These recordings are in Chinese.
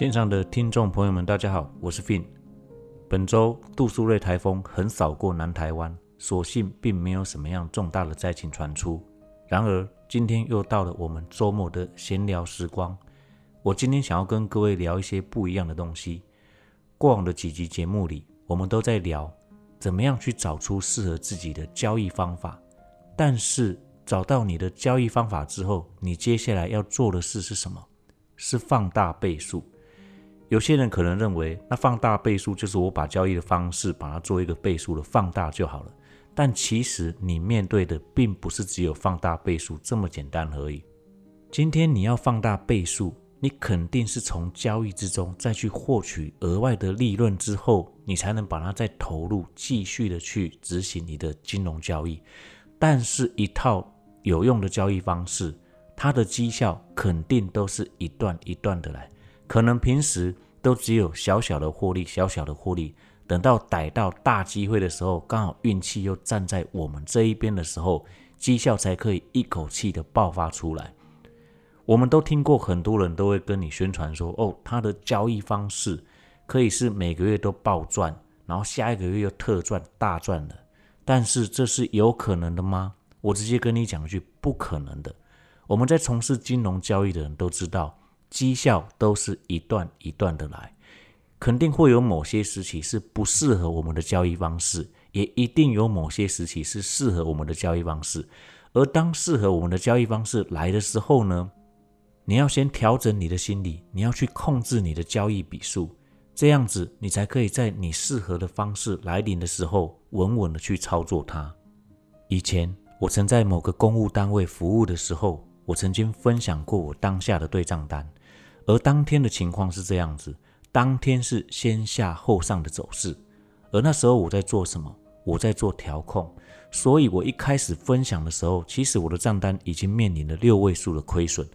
现场的听众朋友们，大家好，我是 Fin。本周杜苏芮台风横扫过南台湾，所幸并没有什么样重大的灾情传出。然而，今天又到了我们周末的闲聊时光。我今天想要跟各位聊一些不一样的东西。过往的几集节目里，我们都在聊怎么样去找出适合自己的交易方法。但是，找到你的交易方法之后，你接下来要做的事是什么？是放大倍数。有些人可能认为，那放大倍数就是我把交易的方式把它做一个倍数的放大就好了。但其实你面对的并不是只有放大倍数这么简单而已。今天你要放大倍数，你肯定是从交易之中再去获取额外的利润之后，你才能把它再投入，继续的去执行你的金融交易。但是，一套有用的交易方式，它的绩效肯定都是一段一段的来。可能平时都只有小小的获利，小小的获利，等到逮到大机会的时候，刚好运气又站在我们这一边的时候，绩效才可以一口气的爆发出来。我们都听过，很多人都会跟你宣传说，哦，他的交易方式可以是每个月都暴赚，然后下一个月又特赚大赚的。但是这是有可能的吗？我直接跟你讲一句，不可能的。我们在从事金融交易的人都知道。绩效都是一段一段的来，肯定会有某些时期是不适合我们的交易方式，也一定有某些时期是适合我们的交易方式。而当适合我们的交易方式来的时候呢，你要先调整你的心理，你要去控制你的交易笔数，这样子你才可以在你适合的方式来临的时候，稳稳的去操作它。以前我曾在某个公务单位服务的时候，我曾经分享过我当下的对账单。而当天的情况是这样子，当天是先下后上的走势，而那时候我在做什么？我在做调控，所以我一开始分享的时候，其实我的账单已经面临了六位数的亏损。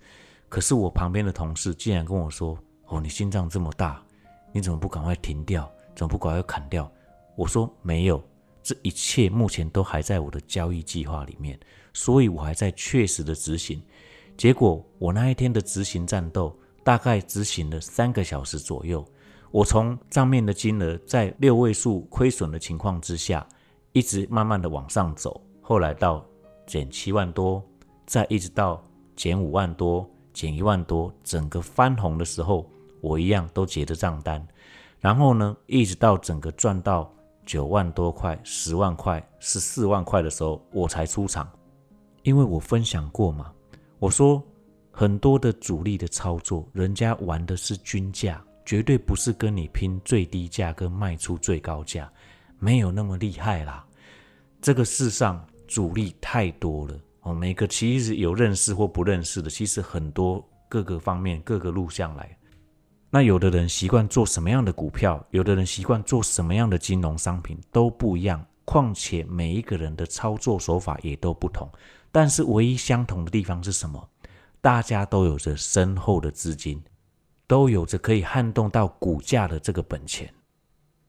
可是我旁边的同事竟然跟我说：“哦，你心脏这么大，你怎么不赶快停掉？怎么不赶快砍掉？”我说：“没有，这一切目前都还在我的交易计划里面，所以我还在确实的执行。结果我那一天的执行战斗。”大概执行了三个小时左右，我从账面的金额在六位数亏损的情况之下，一直慢慢的往上走，后来到减七万多，再一直到减五万多，减一万多，整个翻红的时候，我一样都结着账单，然后呢，一直到整个赚到九万多块、十万块、十四万块的时候，我才出场，因为我分享过嘛，我说。很多的主力的操作，人家玩的是均价，绝对不是跟你拼最低价跟卖出最高价，没有那么厉害啦。这个世上主力太多了哦，每个其实有认识或不认识的，其实很多各个方面各个路向来。那有的人习惯做什么样的股票，有的人习惯做什么样的金融商品都不一样，况且每一个人的操作手法也都不同。但是唯一相同的地方是什么？大家都有着深厚的资金，都有着可以撼动到股价的这个本钱。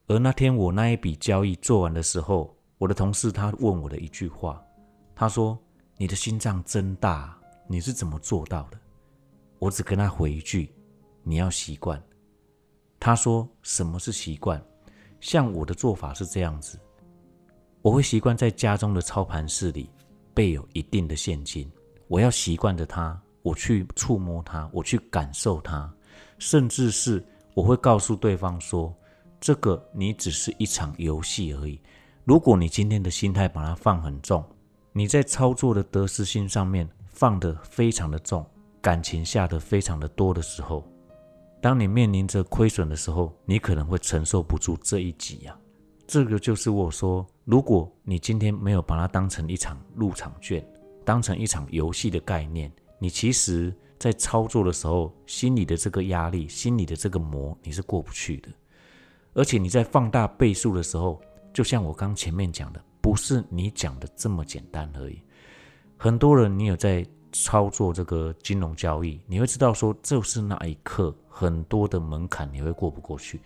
而那天我那一笔交易做完的时候，我的同事他问我的一句话，他说：“你的心脏真大，你是怎么做到的？”我只跟他回一句：“你要习惯。”他说：“什么是习惯？像我的做法是这样子，我会习惯在家中的操盘室里备有一定的现金，我要习惯着它。”我去触摸它，我去感受它，甚至是我会告诉对方说：“这个你只是一场游戏而已。如果你今天的心态把它放很重，你在操作的得失心上面放得非常的重，感情下得非常的多的时候，当你面临着亏损的时候，你可能会承受不住这一击呀。这个就是我说，如果你今天没有把它当成一场入场券，当成一场游戏的概念。你其实，在操作的时候，心里的这个压力，心里的这个膜，你是过不去的。而且你在放大倍数的时候，就像我刚前面讲的，不是你讲的这么简单而已。很多人，你有在操作这个金融交易，你会知道说，就是那一刻，很多的门槛你会过不过去。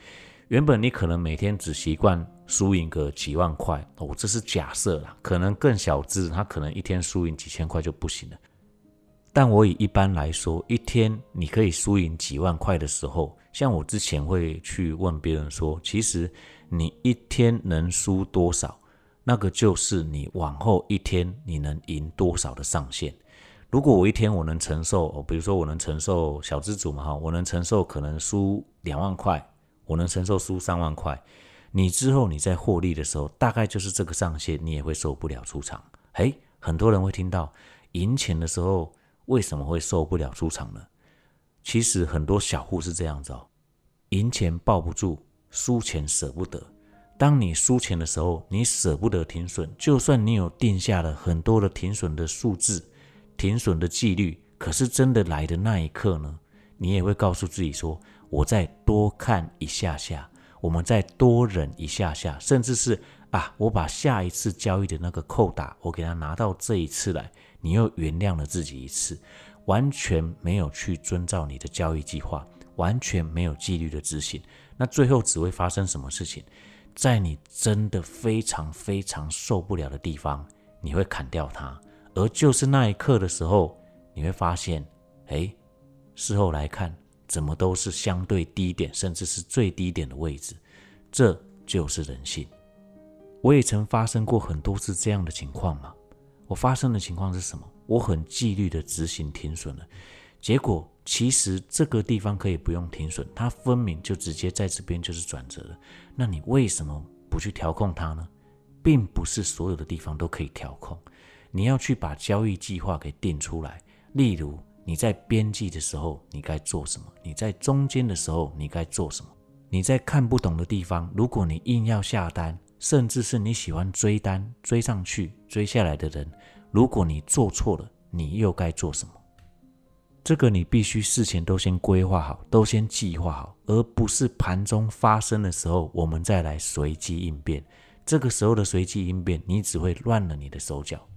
原本你可能每天只习惯输赢个几万块，哦，这是假设啦，可能更小资，他可能一天输赢几千块就不行了。但我以一般来说，一天你可以输赢几万块的时候，像我之前会去问别人说，其实你一天能输多少，那个就是你往后一天你能赢多少的上限。如果我一天我能承受，比如说我能承受小资主嘛哈，我能承受可能输两万块，我能承受输三万块，你之后你在获利的时候，大概就是这个上限，你也会受不了出场。诶，很多人会听到赢钱的时候。为什么会受不了出场呢？其实很多小户是这样子哦，赢钱抱不住，输钱舍不得。当你输钱的时候，你舍不得停损，就算你有定下了很多的停损的数字、停损的纪律，可是真的来的那一刻呢，你也会告诉自己说：“我再多看一下下，我们再多忍一下下，甚至是啊，我把下一次交易的那个扣打，我给他拿到这一次来。”你又原谅了自己一次，完全没有去遵照你的交易计划，完全没有纪律的执行，那最后只会发生什么事情？在你真的非常非常受不了的地方，你会砍掉它，而就是那一刻的时候，你会发现，哎，事后来看，怎么都是相对低点，甚至是最低点的位置，这就是人性。我也曾发生过很多次这样的情况嘛。我发生的情况是什么？我很纪律的执行停损了，结果其实这个地方可以不用停损，它分明就直接在这边就是转折了。那你为什么不去调控它呢？并不是所有的地方都可以调控，你要去把交易计划给定出来。例如你在边际的时候你该做什么？你在中间的时候你该做什么？你在看不懂的地方，如果你硬要下单。甚至是你喜欢追单追上去追下来的人，如果你做错了，你又该做什么？这个你必须事前都先规划好，都先计划好，而不是盘中发生的时候我们再来随机应变。这个时候的随机应变，你只会乱了你的手脚。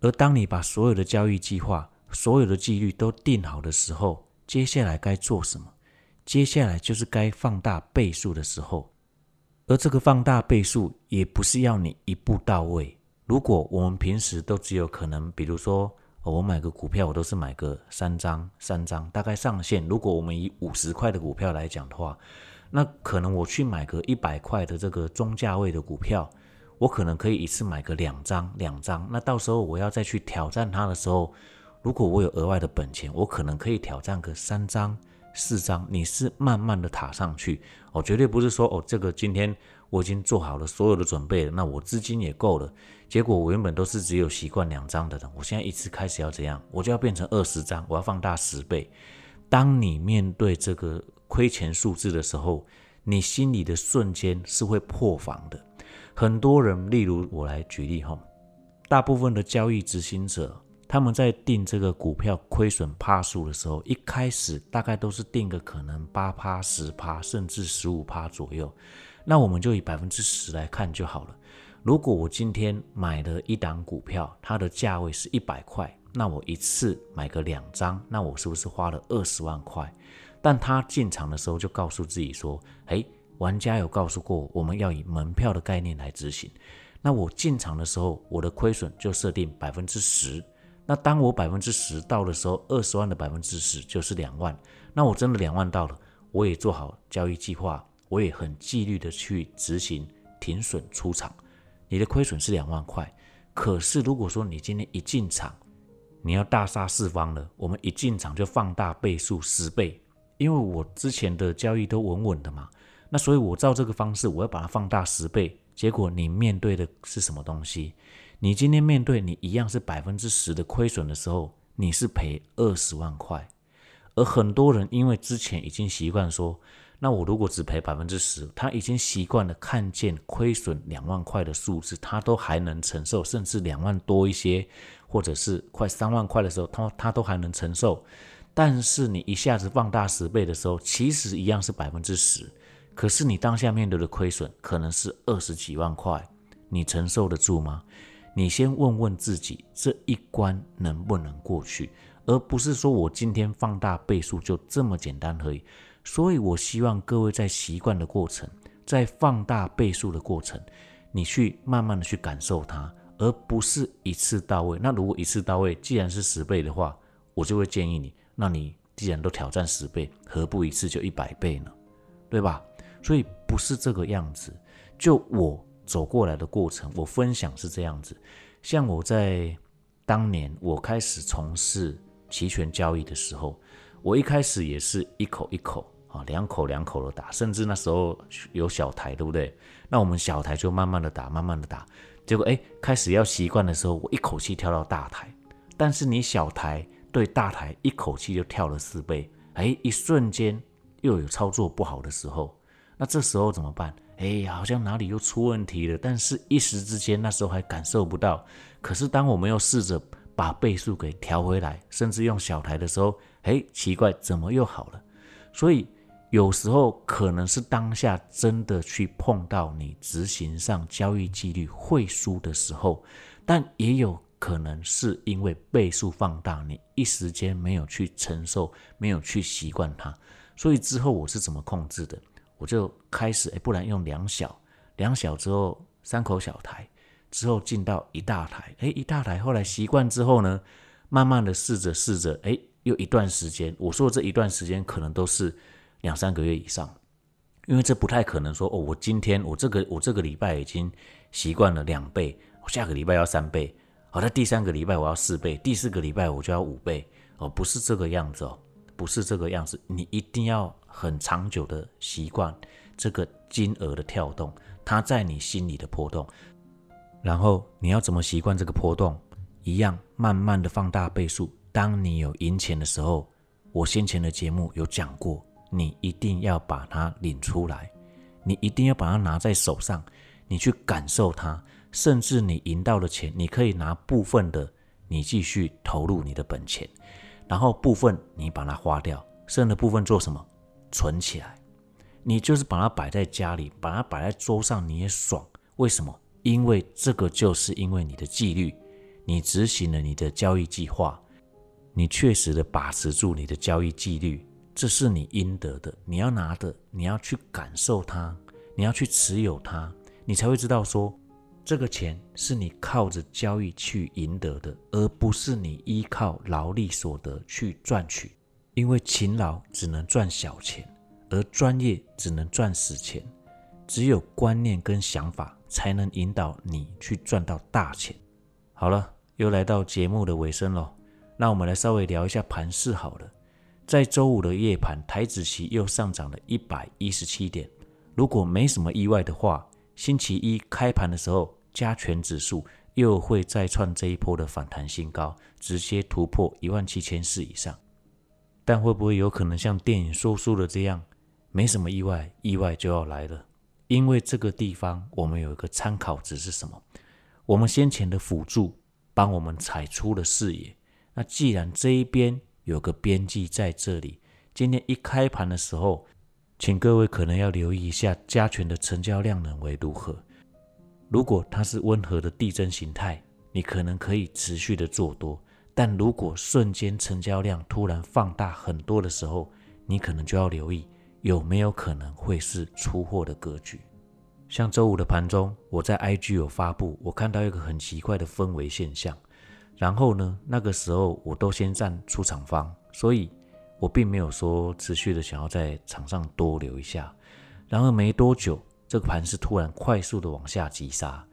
而当你把所有的交易计划、所有的纪律都定好的时候，接下来该做什么？接下来就是该放大倍数的时候。而这个放大倍数也不是要你一步到位。如果我们平时都只有可能，比如说我买个股票，我都是买个三张，三张大概上限。如果我们以五十块的股票来讲的话，那可能我去买个一百块的这个中价位的股票，我可能可以一次买个两张，两张。那到时候我要再去挑战它的时候，如果我有额外的本钱，我可能可以挑战个三张。四张，你是慢慢的塔上去，哦，绝对不是说哦，这个今天我已经做好了所有的准备了，那我资金也够了，结果我原本都是只有习惯两张的人，我现在一次开始要怎样，我就要变成二十张，我要放大十倍。当你面对这个亏钱数字的时候，你心里的瞬间是会破防的。很多人，例如我来举例哈，大部分的交易执行者。他们在定这个股票亏损趴数的时候，一开始大概都是定个可能八趴、十趴，甚至十五趴左右。那我们就以百分之十来看就好了。如果我今天买了一档股票，它的价位是一百块，那我一次买个两张，那我是不是花了二十万块？但他进场的时候就告诉自己说：“诶，玩家有告诉过我们要以门票的概念来执行。那我进场的时候，我的亏损就设定百分之十。”那当我百分之十到的时候，二十万的百分之十就是两万。那我真的两万到了，我也做好交易计划，我也很纪律的去执行停损出场。你的亏损是两万块，可是如果说你今天一进场，你要大杀四方了，我们一进场就放大倍数十倍，因为我之前的交易都稳稳的嘛。那所以我照这个方式，我要把它放大十倍，结果你面对的是什么东西？你今天面对你一样是百分之十的亏损的时候，你是赔二十万块，而很多人因为之前已经习惯说，那我如果只赔百分之十，他已经习惯了看见亏损两万块的数字，他都还能承受，甚至两万多一些，或者是快三万块的时候，他他都还能承受。但是你一下子放大十倍的时候，其实一样是百分之十，可是你当下面对的亏损可能是二十几万块，你承受得住吗？你先问问自己，这一关能不能过去，而不是说我今天放大倍数就这么简单而已。所以，我希望各位在习惯的过程，在放大倍数的过程，你去慢慢的去感受它，而不是一次到位。那如果一次到位，既然是十倍的话，我就会建议你，那你既然都挑战十倍，何不一次就一百倍呢？对吧？所以不是这个样子。就我走过来的过程，我分享是这样子。像我在当年我开始从事期权交易的时候，我一开始也是一口一口啊，两口两口的打，甚至那时候有小台，对不对？那我们小台就慢慢的打，慢慢的打。结果哎，开始要习惯的时候，我一口气跳到大台。但是你小台对大台一口气就跳了四倍，哎，一瞬间又有操作不好的时候，那这时候怎么办？哎，好像哪里又出问题了。但是一时之间那时候还感受不到。可是当我们又试着把倍数给调回来，甚至用小台的时候，哎，奇怪，怎么又好了？所以有时候可能是当下真的去碰到你执行上交易纪律会输的时候，但也有。可能是因为倍数放大，你一时间没有去承受，没有去习惯它，所以之后我是怎么控制的？我就开始，哎，不然用两小，两小之后三口小台，之后进到一大台，哎，一大台，后来习惯之后呢，慢慢的试着试着，哎，又一段时间，我说这一段时间可能都是两三个月以上，因为这不太可能说，哦，我今天我这个我这个礼拜已经习惯了两倍，我下个礼拜要三倍。好，在第三个礼拜我要四倍，第四个礼拜我就要五倍哦，不是这个样子哦，不是这个样子，你一定要很长久的习惯这个金额的跳动，它在你心里的波动，然后你要怎么习惯这个波动？一样慢慢的放大倍数，当你有赢钱的时候，我先前的节目有讲过，你一定要把它领出来，你一定要把它拿在手上，你去感受它。甚至你赢到的钱，你可以拿部分的，你继续投入你的本钱，然后部分你把它花掉，剩的部分做什么？存起来。你就是把它摆在家里，把它摆在桌上，你也爽。为什么？因为这个就是因为你的纪律，你执行了你的交易计划，你确实的把持住你的交易纪律，这是你应得的。你要拿的，你要去感受它，你要去持有它，你才会知道说。这个钱是你靠着交易去赢得的，而不是你依靠劳力所得去赚取。因为勤劳只能赚小钱，而专业只能赚死钱。只有观念跟想法才能引导你去赚到大钱。好了，又来到节目的尾声了，那我们来稍微聊一下盘势好了。在周五的夜盘，台子期又上涨了一百一十七点。如果没什么意外的话，星期一开盘的时候，加权指数又会再创这一波的反弹新高，直接突破一万七千四以上。但会不会有可能像电影说书的这样，没什么意外，意外就要来了？因为这个地方我们有一个参考值是什么？我们先前的辅助帮我们踩出了视野。那既然这一边有个边际在这里，今天一开盘的时候。请各位可能要留意一下加权的成交量能为如何。如果它是温和的递增形态，你可能可以持续的做多；但如果瞬间成交量突然放大很多的时候，你可能就要留意有没有可能会是出货的格局。像周五的盘中，我在 IG 有发布，我看到一个很奇怪的氛围现象。然后呢，那个时候我都先站出场方，所以。我并没有说持续的想要在场上多留一下，然而没多久，这个盘是突然快速的往下急杀，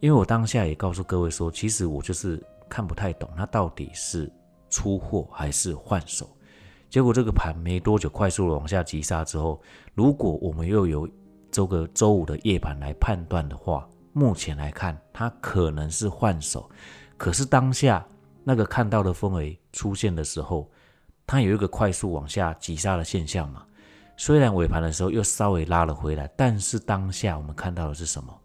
因为我当下也告诉各位说，其实我就是看不太懂它到底是出货还是换手。结果这个盘没多久快速的往下急杀之后，如果我们又有周个周五的夜盘来判断的话，目前来看它可能是换手，可是当下那个看到的氛围出现的时候。它有一个快速往下急杀的现象嘛？虽然尾盘的时候又稍微拉了回来，但是当下我们看到的是什么？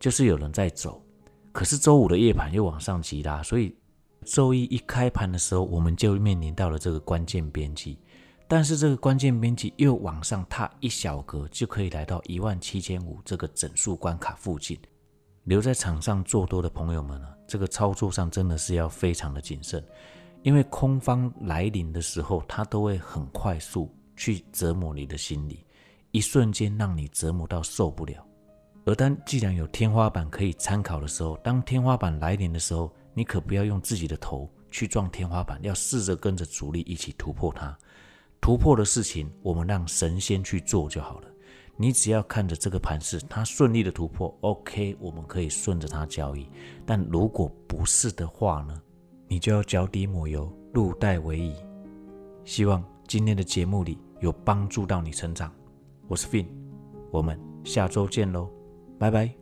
就是有人在走。可是周五的夜盘又往上急拉，所以周一一开盘的时候，我们就面临到了这个关键边际。但是这个关键边际又往上踏一小格，就可以来到一万七千五这个整数关卡附近。留在场上做多的朋友们呢，这个操作上真的是要非常的谨慎。因为空方来临的时候，它都会很快速去折磨你的心理，一瞬间让你折磨到受不了。而当既然有天花板可以参考的时候，当天花板来临的时候，你可不要用自己的头去撞天花板，要试着跟着主力一起突破它。突破的事情，我们让神仙去做就好了。你只要看着这个盘势，它顺利的突破，OK，我们可以顺着它交易。但如果不是的话呢，你就要脚底抹油，入袋为宜。希望今天的节目里有帮助到你成长。我是 Fin，我们下周见喽，拜拜。